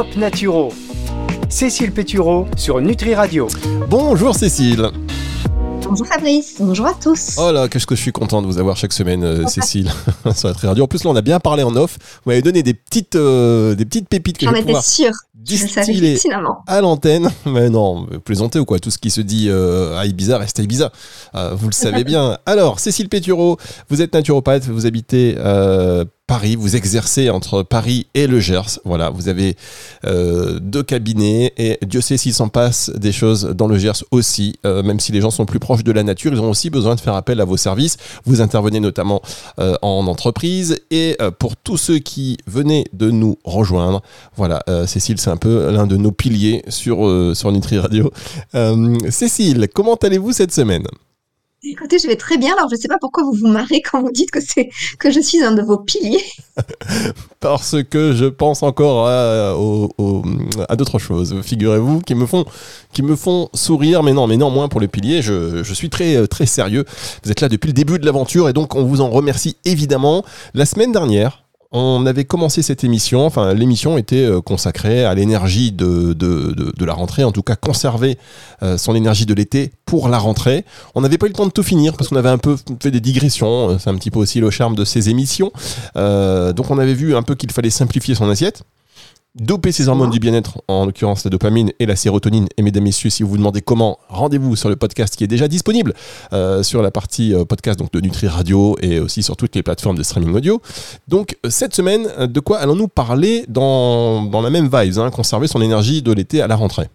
Top Naturo. Cécile Pétureau sur Nutri Radio. Bonjour Cécile. Bonjour Fabrice, bonjour à tous. Oh là, qu'est-ce que je suis content de vous avoir chaque semaine, euh, Cécile, sur Nutri Radio. En plus, là, on a bien parlé en off. Vous m'avez donné des petites, euh, des petites pépites que J'en je vais étais pouvoir sûre. Distiller à l'antenne. Mais non, plaisantez ou quoi Tout ce qui se dit euh, à Ibiza reste à Ibiza. Euh, vous le savez bien. Alors, Cécile Pétureau, vous êtes naturopathe, vous habitez euh, Paris, vous exercez entre Paris et le Gers. Voilà, vous avez euh, deux cabinets et Dieu sait s'il s'en passe des choses dans le Gers aussi. Euh, même si les gens sont plus proches de la nature, ils ont aussi besoin de faire appel à vos services. Vous intervenez notamment euh, en entreprise et pour tous ceux qui venaient de nous rejoindre, voilà, Cécile, c'est un peu l'un de nos piliers sur, sur Nutri Radio. Cécile, comment allez-vous cette semaine? Écoutez, je vais très bien. Alors, je ne sais pas pourquoi vous vous marrez quand vous dites que c'est que je suis un de vos piliers. Parce que je pense encore à, au- au- à d'autres choses, figurez-vous, qui me font qui me font sourire, mais non, mais non, moins pour les piliers, je, je suis très, très sérieux. Vous êtes là depuis le début de l'aventure et donc on vous en remercie évidemment. La semaine dernière, on avait commencé cette émission, enfin l'émission était euh, consacrée à l'énergie de, de, de, la rentrée, en tout cas conserver euh, son énergie de l'été pour la rentrée. On n'avait pas eu le temps de tout finir parce qu'on avait un peu fait des digressions, euh, c'est un petit peu aussi le charme de ces émissions. Donc on avait vu un peu qu'il fallait simplifier son assiette. Doper ses hormones du bien-être, en l'occurrence la dopamine et la sérotonine. Et mesdames, messieurs, si vous vous demandez comment, rendez-vous sur le podcast qui est déjà disponible euh, sur la partie euh, podcast donc de Nutri Radio et aussi sur toutes les plateformes de streaming audio. Donc euh, cette semaine, de quoi allons-nous parler dans, dans la même vibe, hein, conserver son énergie de l'été à la rentrée?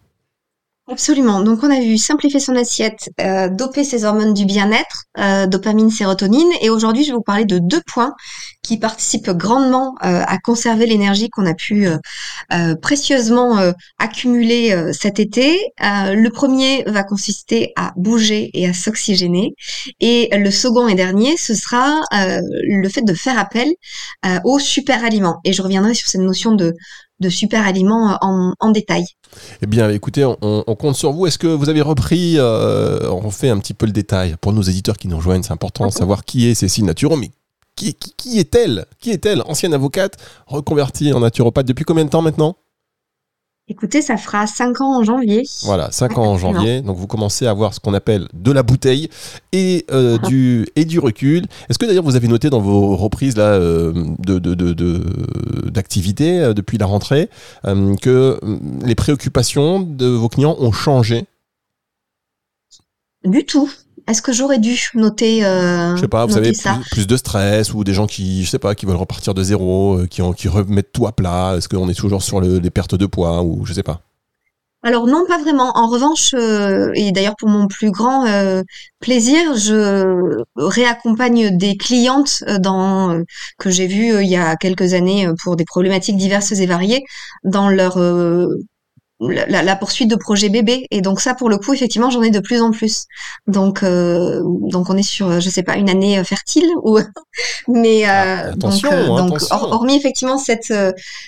Absolument. Donc, on a vu simplifier son assiette, euh, doper ses hormones du bien-être, euh, dopamine, sérotonine. Et aujourd'hui, je vais vous parler de deux points qui participent grandement euh, à conserver l'énergie qu'on a pu précieusement accumuler cet été. Le premier va consister à bouger et à s'oxygéner. Et le second et dernier, ce sera le fait de faire appel aux super aliments. Et je reviendrai sur cette notion de, de super aliments euh, en, en détail. Eh bien, écoutez, on, on compte sur vous. Est-ce que vous avez repris, euh, on fait un petit peu le détail pour nos éditeurs qui nous rejoignent, c'est important de savoir qui est Cécile Naturo, mais qui est-elle Qui est-elle Ancienne avocate, reconvertie en naturopathe depuis combien de temps maintenant? Écoutez, ça fera 5 ans en janvier. Voilà, 5 ans en janvier. Donc vous commencez à avoir ce qu'on appelle de la bouteille et, euh, Ah. du, et du recul. Est-ce que d'ailleurs vous avez noté dans vos reprises là, euh, de, de, de, de- d'activité euh, depuis la rentrée euh, que euh, les préoccupations de vos clients ont changé? Du tout. Est-ce que j'aurais dû noter, euh, Je sais pas, vous plus, plus de stress ou des gens qui, je sais pas, qui veulent repartir de zéro, euh, qui, qui remettent tout à plat. Est-ce qu'on est toujours sur le- les pertes de poids ou je sais pas? Alors non, pas vraiment. En revanche, euh, et d'ailleurs pour mon plus grand euh, plaisir, je réaccompagne des clientes euh, dans euh, que j'ai vues il y a quelques années pour des problématiques diverses et variées dans leur euh, la, la- la poursuite de projets bébés. Et donc ça, pour le coup, effectivement, j'en ai de plus en plus. Donc euh, donc on est sur, je sais pas, une année euh, fertile ou mais euh, Ah, attention, donc, donc attention. hor- hormis effectivement cette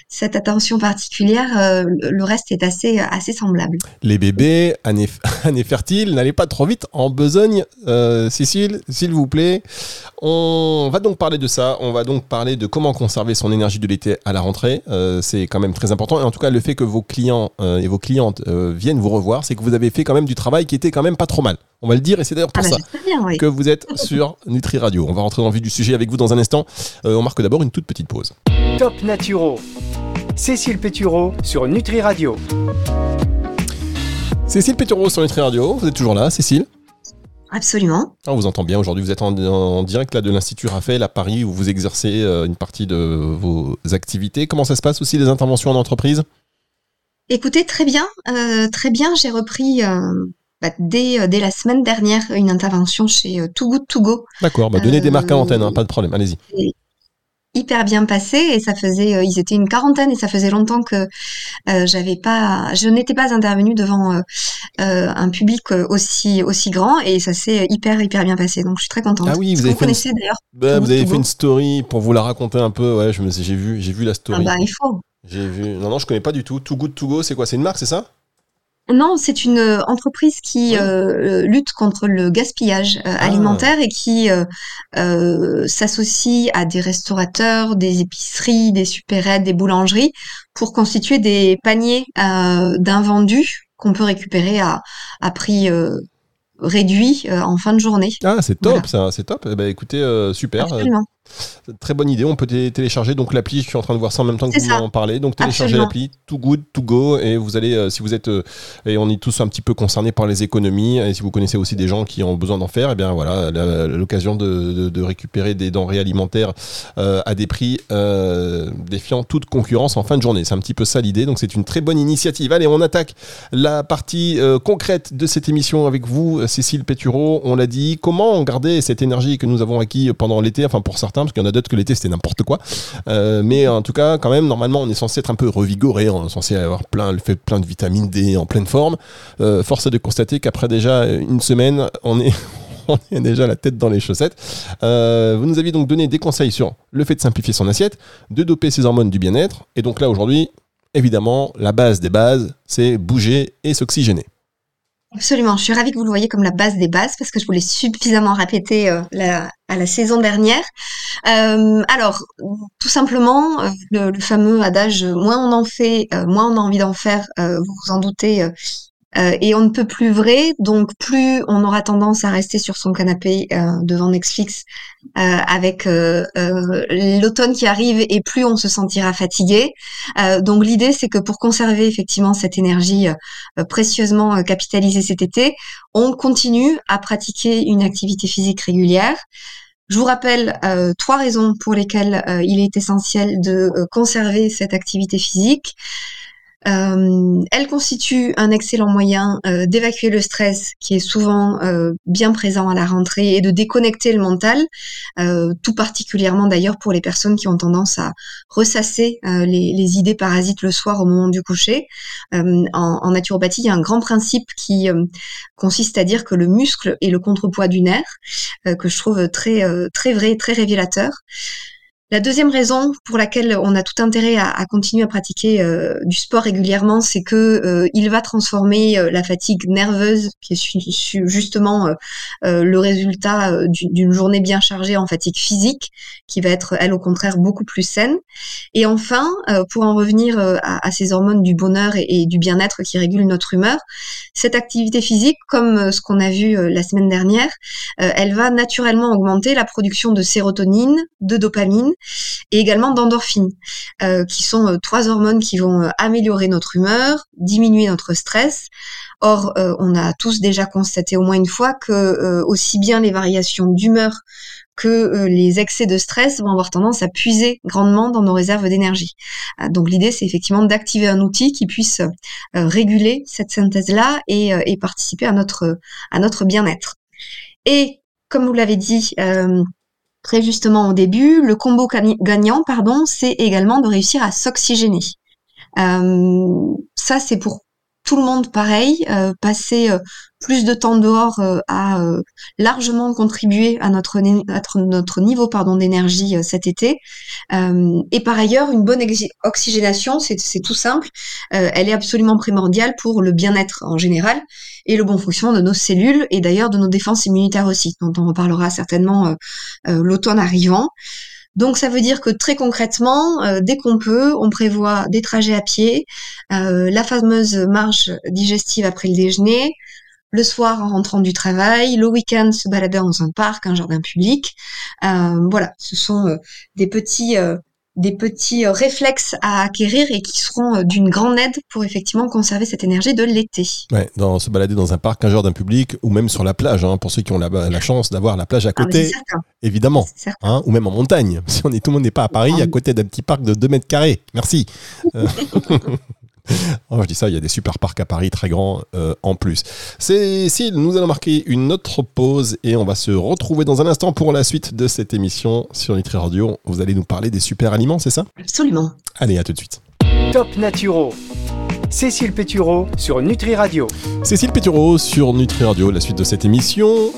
cette attention particulière, euh, le reste est assez assez semblable. Les bébés, année, année fertile, n'allez pas trop vite en besogne. Cécile, s'il vous plaît. On va donc parler de ça. On va donc parler de comment conserver son énergie de l'été à la rentrée. C'est quand même très important. Et en tout cas, le fait que vos clients euh, et vos clientes euh, viennent vous revoir, c'est que vous avez fait quand même du travail qui était quand même pas trop mal. On va le dire. Et c'est d'ailleurs Ah pour bah, ça j'espère bien, oui. que vous êtes sur Nutri Radio. On va rentrer dans le vif du sujet avec vous dans un instant. Euh, on marque d'abord une toute petite pause. Top Naturo. Cécile Pétureau sur Nutri Radio. Cécile Pétureau sur Nutri Radio. Vous êtes toujours là, Cécile? Absolument. Ah, On vous entend bien aujourd'hui. Vous êtes en, en direct là de l'Institut Raphaël à Paris où vous exercez euh, une partie de vos activités. Comment ça se passe aussi les interventions en entreprise? Écoutez, très bien, euh, très bien. J'ai repris euh, bah, dès, euh, dès la semaine dernière une intervention chez euh, Too Good To Go. D'accord, bah, donnez des Euh, marques à l'antenne, hein, pas de problème, allez-y. Hyper bien passé et ça faisait, euh, ils étaient une quarantaine et ça faisait longtemps que euh, j'avais pas, je n'étais pas intervenue devant euh, euh, un public euh, aussi aussi grand et ça s'est hyper hyper bien passé. Donc je suis très contente. Ah oui, vous avez vous fait une- Bah, vous avez fait une story pour vous la raconter un peu. Ouais, je me, j'ai vu, j'ai vu la Ah story. bah il faut. J'ai vu. Non, non, je connais pas du tout. Too Good To Go, c'est quoi? C'est une marque, c'est ça? Non, c'est une euh, entreprise qui euh, lutte contre le gaspillage euh, alimentaire et qui s'associe à des restaurateurs, des épiceries, des supérettes, des boulangeries pour constituer des paniers d'invendus qu'on peut récupérer à, à prix réduit en fin de journée. Ah, c'est top ça, c'est top. Eh ben, écoutez, super. Absolument. Très bonne idée. On peut télécharger donc l'appli. Je suis en train de voir ça en même temps que vous en parlez. Donc téléchargez l'appli Too Good To Go et vous allez, euh, si vous êtes, euh, et on est tous un petit peu concernés par les économies. Et si vous connaissez aussi des gens qui ont besoin d'en faire, et eh bien voilà, l'occasion de, récupérer des denrées alimentaires euh, à des prix défiant toute concurrence en fin de journée. C'est un petit peu ça l'idée. Donc c'est une très bonne initiative. Allez, on attaque la partie concrète de cette émission avec vous, Cécile Pétureau. On l'a dit. Comment garder cette énergie que nous avons acquis pendant l'été, enfin pour certains parce qu'il y en a d'autres que l'été c'était n'importe quoi. Euh, mais en tout cas, quand même, normalement, on est censé être un peu revigoré, on est censé avoir plein, fait plein de vitamine D en pleine forme. Euh, force est de constater qu'après déjà une semaine, on est déjà la tête dans les chaussettes. Euh, vous nous aviez donc donné des conseils sur le fait de simplifier son assiette, de doper ses hormones du bien-être. Et donc là, aujourd'hui, évidemment, la base des bases, c'est bouger et s'oxygéner. Absolument, je suis ravie que vous le voyez comme la base des bases parce que je voulais suffisamment répéter euh, à la saison dernière. Euh, alors, tout simplement, euh, le, fameux adage moins on en fait, moins on a envie d'en faire, vous vous en doutez, euh, et on ne peut plus vrai, donc plus on aura tendance à rester sur son canapé euh, devant Netflix euh, avec l'automne qui arrive et plus on se sentira fatigué. donc l'idée c'est que pour conserver effectivement cette énergie précieusement capitalisée cet été, on continue à pratiquer une activité physique régulière. Je vous rappelle trois raisons pour lesquelles il est essentiel de conserver cette activité physique. Euh, elle constitue un excellent moyen euh, d'évacuer le stress qui est souvent euh, bien présent à la rentrée et de déconnecter le mental, tout particulièrement d'ailleurs pour les personnes qui ont tendance à ressasser les, idées parasites le soir au moment du coucher. En, en, naturopathie, il y a un grand principe qui consiste à dire que le muscle est le contrepoids du nerf, que je trouve très, très vrai, très révélateur. La deuxième raison pour laquelle on a tout intérêt à, continuer à pratiquer euh, du sport régulièrement, c'est que euh, il va transformer euh, la fatigue nerveuse, qui est justement le résultat d'une journée bien chargée en fatigue physique, qui va être elle au contraire beaucoup plus saine. Et enfin, pour en revenir à, ces hormones du bonheur et, du bien-être qui régulent notre humeur, cette activité physique, comme ce qu'on a vu la semaine dernière, elle va naturellement augmenter la production de sérotonine, de dopamine et également d'endorphines, euh, qui sont euh, trois hormones qui vont euh, améliorer notre humeur, diminuer notre stress. Or, on a tous déjà constaté au moins une fois que aussi bien les variations d'humeur que les excès de stress vont avoir tendance à puiser grandement dans nos réserves d'énergie. donc l'idée, c'est effectivement d'activer un outil qui puisse réguler cette synthèse-là et, participer à notre bien-être. Et comme vous l'avez dit, très justement au début, le combo gagnant, pardon, c'est également de réussir à s'oxygéner. Euh, ça, c'est pour tout le monde pareil. Euh, passer euh, plus de temps dehors a largement contribué à notre, notre, niveau pardon d'énergie cet été. et par ailleurs, une bonne oxygénation, c'est tout simple. elle est absolument primordiale pour le bien-être en général et le bon fonctionnement de nos cellules et d'ailleurs de nos défenses immunitaires aussi, dont on reparlera certainement l'automne arrivant. Donc ça veut dire que très concrètement, euh, dès qu'on peut, on prévoit des trajets à pied, euh, la fameuse marche digestive après le déjeuner, le soir en rentrant du travail, le week-end se balader dans un parc, un jardin public. Euh, voilà, ce sont des petits des petits euh, réflexes à acquérir et qui seront euh, d'une grande aide pour effectivement conserver cette énergie de l'été. Ouais, dans, se balader dans un parc, un jardin public ou même sur la plage, hein, pour ceux qui ont la, la chance d'avoir la plage à ah, côté, évidemment, hein, ou même en montagne. Si on est, tout le monde n'est pas à Paris, à côté d'un petit parc de 2 mètres carrés. Merci. Euh, Oh, je dis ça, il y a des super parcs à Paris très grands euh, en plus. Cécile, nous allons marquer une autre pause et on va se retrouver dans un instant pour la suite de cette émission sur Nutri Radio. Vous allez nous parler des super aliments, c'est ça? Absolument. Allez, à tout de suite. Top Naturo. Cécile Pétureau sur Nutri Radio. Cécile Pétureau sur Nutri Radio, la suite de cette émission.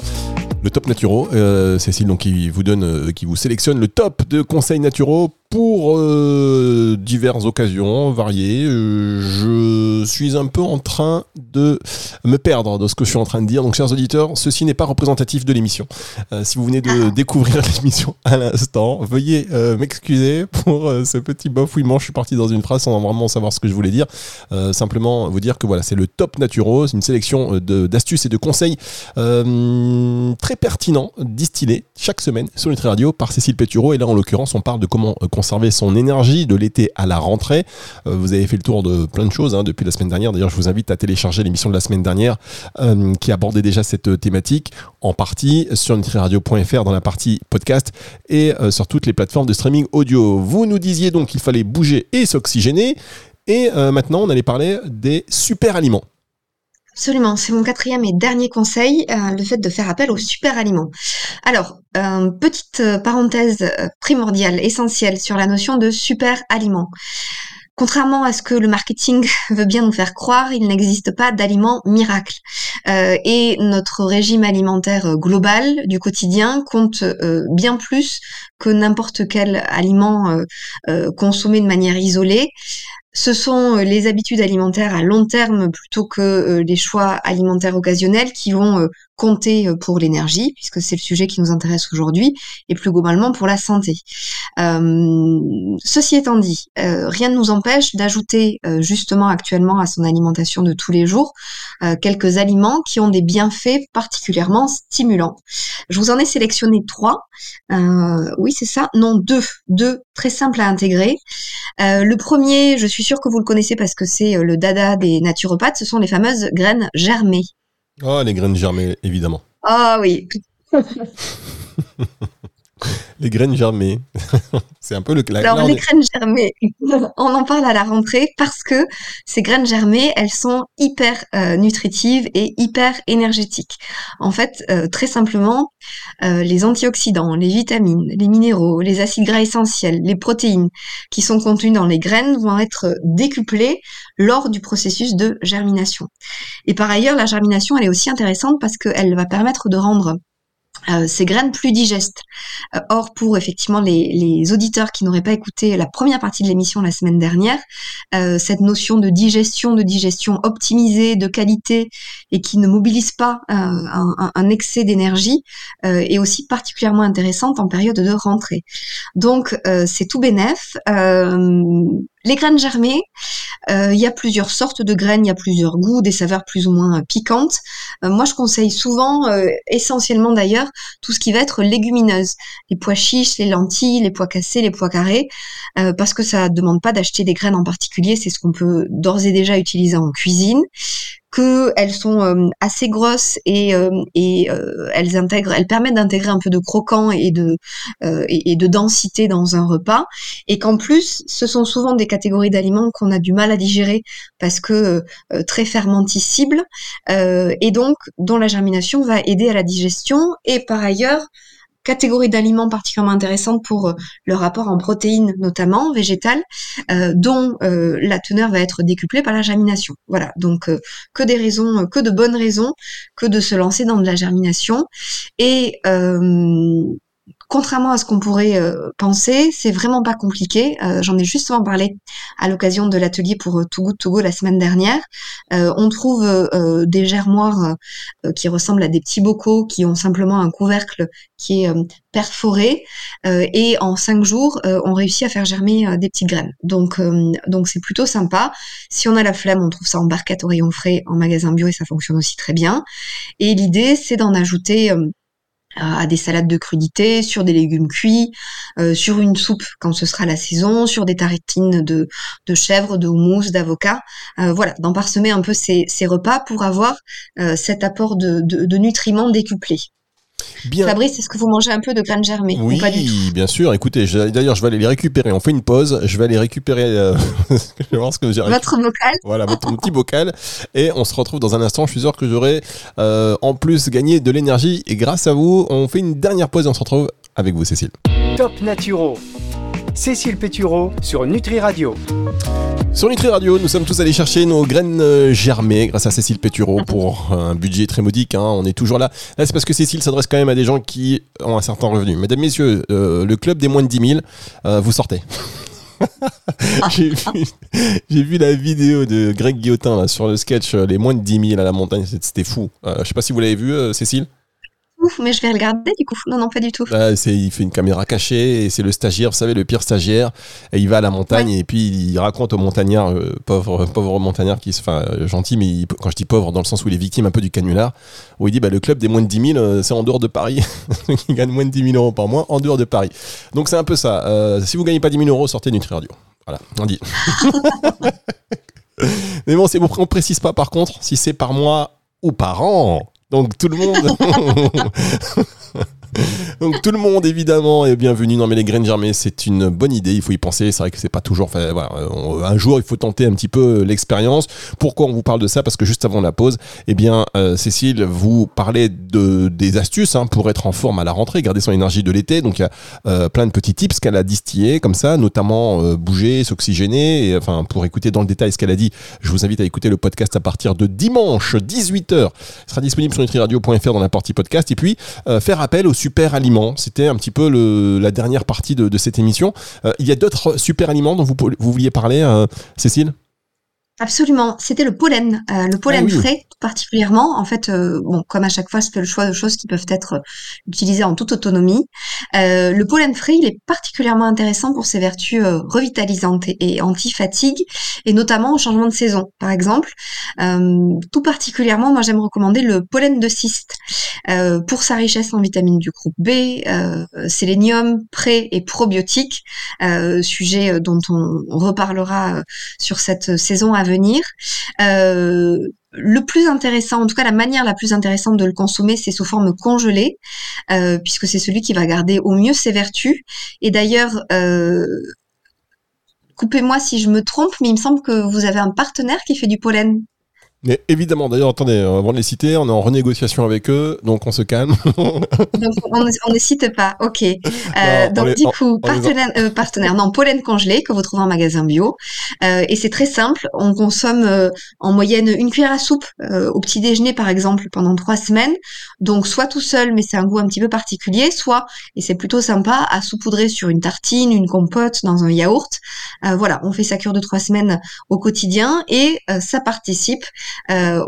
Le top naturaux, euh, Cécile donc qui vous donne, euh, qui vous sélectionne le top de conseils naturaux pour euh, diverses occasions variées. Euh, je suis un peu en train de me perdre de ce que je suis en train de dire. Donc, chers auditeurs, ceci n'est pas représentatif de l'émission. Euh, si vous venez de Ah. découvrir l'émission à l'instant, veuillez euh, m'excuser pour ce petit bafouillement. Je suis parti dans une phrase sans vraiment savoir ce que je voulais dire. Simplement vous dire que voilà, c'est le top Naturo, c'est une sélection d'astuces et de conseils euh, très pertinents, distillés chaque semaine sur Nutri Radio par Cécile Pétureau. Et là, en l'occurrence, on parle de comment conserver son énergie de l'été à la rentrée. Euh, vous avez fait le tour de plein de choses hein, depuis la semaine dernière. D'ailleurs, je vous invite à télécharger l'émission de la semaine dernière euh, qui abordait déjà cette euh, thématique en partie sur nutriradio.fr dans la partie podcast et sur toutes les plateformes de streaming audio. Vous nous disiez donc qu'il fallait bouger et s'oxygéner. Et maintenant, on allait parler des super aliments. Absolument, c'est mon quatrième et dernier conseil, euh, le fait de faire appel aux super aliments. Alors, euh, petite euh, parenthèse primordiale, essentielle sur la notion de super aliments. Contrairement à ce que le marketing veut bien nous faire croire, il n'existe pas d'aliments miracle. Euh, et notre régime alimentaire global du quotidien compte bien plus que n'importe quel aliment consommé de manière isolée. Ce sont euh, les habitudes alimentaires à long terme plutôt que euh, les choix alimentaires occasionnels qui vont euh, compter pour l'énergie, puisque c'est le sujet qui nous intéresse aujourd'hui, et plus globalement pour la santé. Ceci étant dit, rien ne nous empêche d'ajouter justement actuellement à son alimentation de tous les jours quelques aliments qui ont des bienfaits particulièrement stimulants. Je vous en ai sélectionné trois. Oui, c'est ça. Non, deux. Deux très simples à intégrer. Le premier, je suis sûre que vous le connaissez parce que c'est euh, le dada des naturopathes, ce sont les fameuses graines germées. Oh, les graines germées, évidemment. Ah oui, Les graines germées. c'est un peu le. Alors, les graines germées, on en parle à la rentrée parce que ces graines germées, elles sont hyper euh, nutritives et hyper énergétiques. En fait, euh, très simplement, euh, les antioxydants, les vitamines, les minéraux, les acides gras essentiels, les protéines qui sont contenus dans les graines vont être décuplés lors du processus de germination. Et par ailleurs, la germination, elle est aussi intéressante parce qu'elle va permettre de rendre euh, ces graines plus digestes. Euh, or, pour effectivement les, les auditeurs qui n'auraient pas écouté la première partie de l'émission la semaine dernière, euh, cette notion de digestion, de digestion optimisée, de qualité et qui ne mobilise pas euh, un, un- excès d'énergie euh, est aussi particulièrement intéressante en période de rentrée. Donc, c'est tout bénef. Les graines germées, euh, il y a plusieurs sortes de graines, il y a plusieurs goûts, des saveurs plus ou moins euh, piquantes. Euh, moi, je conseille souvent, essentiellement d'ailleurs, tout ce qui va être légumineuse, les pois chiches, les lentilles, les pois cassés, les pois carrés, parce que ça demande pas d'acheter des graines en particulier, c'est ce qu'on peut d'ores et déjà utiliser en cuisine que elles sont euh, assez grosses et, euh, euh, elles permettent d'intégrer un peu de croquant et de et, de densité dans un repas, et qu'en plus, ce sont souvent des catégories d'aliments qu'on a du mal à digérer parce que très fermenticibles et donc dont la germination va aider à la digestion et par ailleurs catégorie d'aliments particulièrement intéressante pour euh, le rapport en protéines notamment végétales euh, dont euh, la teneur va être décuplée par la germination. Voilà, donc euh, que des raisons, euh, que de bonnes raisons que de se lancer dans de la germination et euh, Contrairement à ce qu'on pourrait euh, penser, c'est vraiment pas compliqué. Euh, J'en ai justement parlé à l'occasion de l'atelier pour euh, Too Good To Go la semaine dernière. Euh, on trouve euh, des germoirs euh, qui ressemblent à des petits bocaux qui ont simplement un couvercle qui est euh, perforé euh, et en cinq jours, euh, on réussit à faire germer euh, des petites graines. Donc, euh, donc c'est plutôt sympa. Si on a la flemme, on trouve ça en barquette au rayon frais en magasin bio et ça fonctionne aussi très bien. Et l'idée, c'est d'en ajouter euh, à des salades de crudités, sur des légumes cuits, euh, sur une soupe quand ce sera la saison, sur des tartines de, de chèvre, de houmous, d'avocat. Euh, voilà, d'en parsemer un peu ces, ces repas pour avoir euh, cet apport de, de, de nutriments décuplés. Bien. Fabrice, est-ce que vous mangez un peu de graines germées Oui, ou pas du tout? bien sûr. Écoutez, d'ailleurs, je vais aller les récupérer. On fait une pause. Je vais aller récupérer. euh, je vais voir ce que j'ai récupéré. Votre bocal Voilà, votre petit bocal. Et on se retrouve dans un instant. Je suis sûr que j'aurai euh, en plus gagné de l'énergie. Et grâce à vous, on fait une dernière pause et on se retrouve avec vous, Cécile. Top Naturo. Cécile Pétureau sur Nutri Radio. Sur Nutri Radio, nous sommes tous allés chercher nos graines euh, germées grâce à Cécile Pétureau pour un budget très modique. hein. On est toujours là. Là, c'est parce que Cécile s'adresse quand même à des gens qui ont un certain revenu. Mesdames, Messieurs, euh, le club des moins de 10 000, euh, vous sortez. j'ai, vu, la vidéo de Greg Guillotin là, sur le sketch Les moins de 10 000 à la montagne. C'était fou. Euh, je sais pas si vous l'avez vu, euh, Cécile. Ouf, mais je vais regarder du coup. Non, non, pas du tout. Ah, c'est, il fait une caméra cachée et c'est le stagiaire, vous savez, le pire stagiaire. Et il va à la montagne et puis il raconte au montagnard, euh, pauvre, pauvre montagnard qui se, enfin, euh, gentil, mais il- quand je dis pauvre, dans le sens où il est victime un peu du canular, où il dit, bah, le club des moins de 10 000, euh, c'est en dehors de Paris. il gagne moins de 10 000 euros par mois en dehors de Paris. Donc c'est un peu ça. Euh, si vous gagnez pas 10 000 euros, sortez Nutri Radio. Voilà, on dit. mais bon, c'est, on précise pas par contre si c'est par mois ou par an. Donc tout le monde. Donc tout le monde évidemment est bienvenu. Non mais les graines germées c'est une bonne idée, il faut y penser. C'est vrai que c'est pas toujours. Enfin, voilà, un jour il faut tenter un petit peu l'expérience. Pourquoi on vous parle de ça? Parce que juste avant la pause, eh bien euh, Cécile vous parlait de des astuces hein, pour être en forme à la rentrée, garder son énergie de l'été. Donc il y a euh, plein de petits tips qu'elle a distillés comme ça, notamment euh, bouger, s'oxygéner. Enfin pour écouter dans le détail ce qu'elle a dit, je vous invite à écouter le podcast à partir de dimanche 18h. Il sera disponible sur nutriradio.fr dans la partie podcast. Et puis euh, appel aux super aliments. C'était un petit peu la dernière partie de, cette émission. Euh, il y a d'autres super aliments dont vous, vous vouliez parler, euh, Cécile? Absolument, c'était le pollen, euh, le pollen Ah oui. frais particulièrement. En fait, euh, bon, comme à chaque fois, je fais le choix de choses qui peuvent être euh, utilisées en toute autonomie. Euh, le pollen frais, il est particulièrement intéressant pour ses vertus euh, revitalisantes et, et anti-fatigue, et notamment au changement de saison, par exemple. Euh, tout particulièrement, moi, j'aime recommander le pollen de cyste euh, pour sa richesse en vitamines du groupe B, euh, sélénium, pré et probiotiques, euh, sujet dont on, reparlera sur cette saison à Euh, le plus intéressant, en tout cas la manière la plus intéressante de le consommer, c'est sous forme congelée, euh, puisque c'est celui qui va garder au mieux ses vertus. Et d'ailleurs, euh, coupez-moi si je me trompe, mais il me semble que vous avez un partenaire qui fait du pollen. Mais évidemment, d'ailleurs, attendez, euh, avant de les citer, on est en renégociation avec eux, donc on se calme. Donc on, ne- ne cite pas. Ok. Euh, on donc les- du coup, on les partenaire, euh, partenaire, non, pollen congelé que vous trouvez en magasin bio. Euh, et c'est très simple. On consomme euh, en moyenne une cuillère à soupe euh, au petit déjeuner, par exemple, pendant trois semaines. Donc soit tout seul, mais c'est un goût un petit peu particulier, soit et c'est plutôt sympa à saupoudrer sur une tartine, une compote, dans un yaourt. Euh, voilà, on fait sa cure de trois semaines au quotidien et euh, ça participe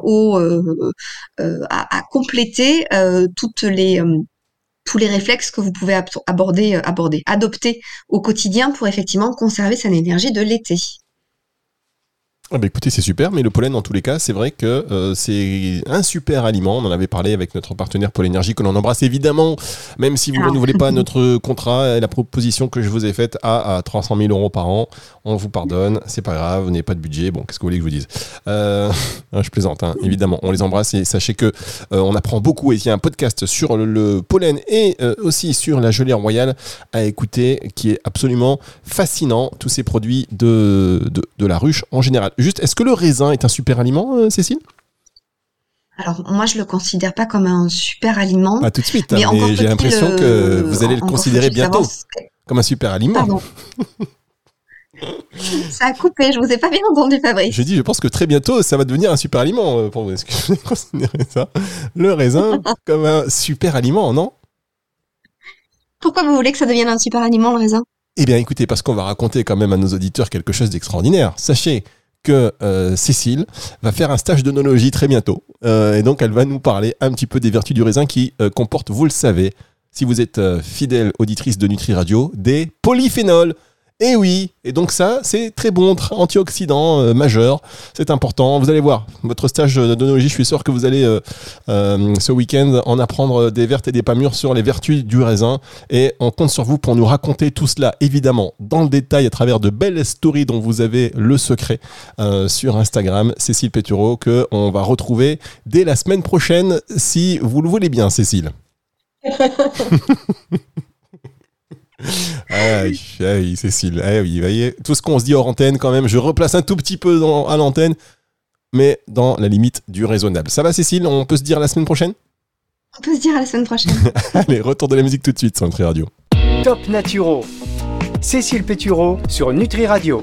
au euh, euh, à, compléter euh, toutes les euh, tous les réflexes que vous pouvez ab- aborder, euh, aborder, adopter au quotidien pour effectivement conserver son énergie de l'été. Ah bah écoutez, c'est super, mais le pollen, en tous les cas, c'est vrai que euh, c'est un super aliment. On en avait parlé avec notre partenaire Pôle Énergie, que l'on embrasse évidemment, même si vous ne Ah. renouvelez pas notre contrat et la proposition que je vous ai faite à, à 300 000 euros par an. On vous pardonne, c'est pas grave, vous n'avez pas de budget. Bon, qu'est-ce que vous voulez que je vous dise? Euh, Je plaisante, hein, évidemment. On les embrasse et sachez que euh, on apprend beaucoup. Et il y a un podcast sur le, le pollen et euh, aussi sur la gelée royale à écouter qui est absolument fascinant. Tous ces produits de, de, de la ruche en général. Juste, est-ce que le raisin est un super aliment, euh, Cécile? Alors moi je le considère pas comme un super aliment, Pas tout de suite, hein, mais mais, encore j'ai l'impression que euh, vous allez le considérer bientôt comme un super aliment. Pardon. Ça a coupé, je vous ai pas bien entendu Fabrice. Je dis, je pense que très bientôt, ça va devenir un super aliment euh, pour vous. Est-ce que vous considérez ça? Le raisin comme un super aliment, non? Pourquoi vous voulez que ça devienne un super aliment le raisin? Eh bien, écoutez, parce qu'on va raconter quand même à nos auditeurs quelque chose d'extraordinaire. Sachez que euh, Cécile va faire un stage d'onologie très bientôt. Euh, et donc, elle va nous parler un petit peu des vertus du raisin qui euh, comportent, vous le savez, si vous êtes fidèle auditrice de Nutri Radio, des polyphénols. Et oui, et donc ça, c'est très bon, antioxydant euh, majeur, c'est important. Vous allez voir, votre stage d'onologie, je suis sûr que vous allez euh, euh, ce week-end en apprendre des vertes et des pas mûres sur les vertus du raisin. Et on compte sur vous pour nous raconter tout cela, évidemment, dans le détail, à travers de belles stories dont vous avez le secret sur Instagram, Cécile Pétureau, que on va retrouver dès la semaine prochaine, si vous le voulez bien, Cécile. Ah oui, ah oui, Cécile. Ah oui, vous voyez, tout ce qu'on se dit hors antenne, quand même, je replace un tout petit peu dans- à l'antenne, mais dans la limite du raisonnable. Ça va, Cécile? On peut se dire à la semaine prochaine? On peut se dire à la semaine prochaine. Allez, retour de la musique tout de suite sur Nutri Radio. Top Naturo. Cécile Pétureau sur Nutri Radio.